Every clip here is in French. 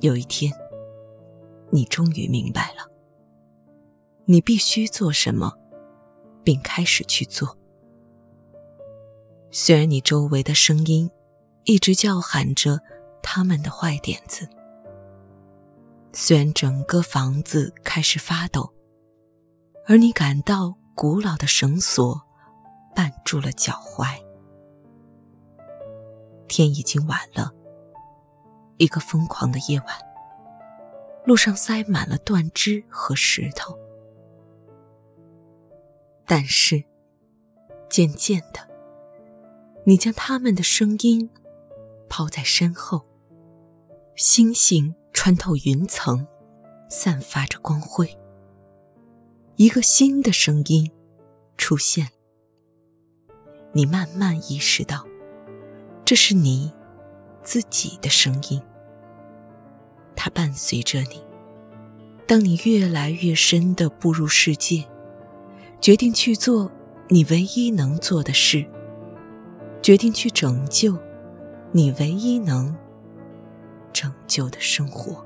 有一天，你终于明白了，你必须做什么，并开始去做。虽然你周围的声音一直叫喊着他们的坏点子，虽然整个房子开始发抖，而你感到古老的绳索绊住了脚踝。天已经晚了，一个疯狂的夜晚，路上塞满了断枝和石头。但是，渐渐的，你将他们的声音抛在身后。星星穿透云层，散发着光辉。一个新的声音出现，你慢慢意识到。这是你自己的声音，它伴随着你。当你越来越深的步入世界，决定去做你唯一能做的事，决定去拯救你唯一能拯救的生活。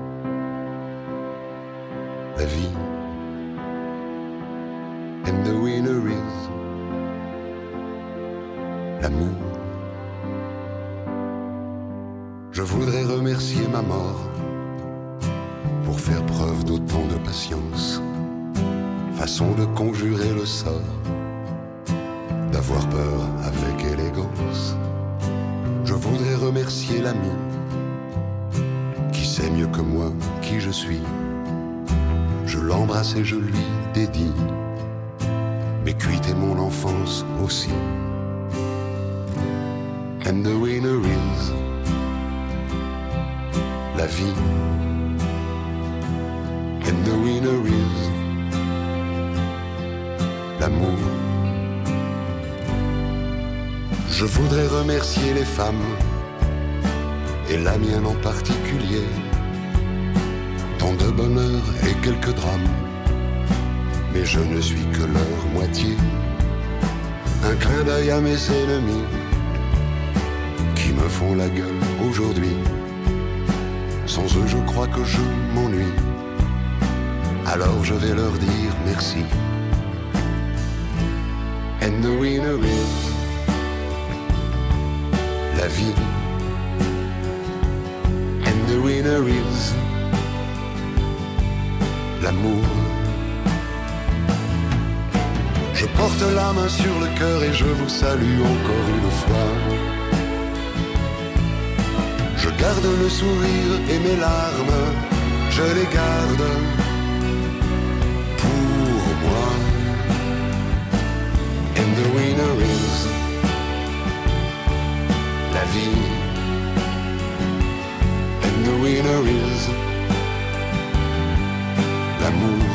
la vie. And the winner is l'amour. Je voudrais remercier ma mort pour faire preuve d'autant de patience, façon de conjurer le sort, d'avoir peur avec élégance. Je voudrais remercier l'ami qui sait mieux que moi qui je suis l'embrasse et je lui dédie mes cuites et mon enfance aussi. And the winner is la vie. And the winner is l'amour. Je voudrais remercier les femmes, et la mienne en particulier quelques drames, mais je ne suis que leur moitié. Un clin d'œil à mes ennemis qui me font la gueule aujourd'hui. Sans eux, je crois que je m'ennuie. Alors je vais leur dire merci. And the winner is la vie. And the winner is Je porte la main sur le cœur et je vous salue encore une fois. Je garde le sourire et mes larmes, je les garde And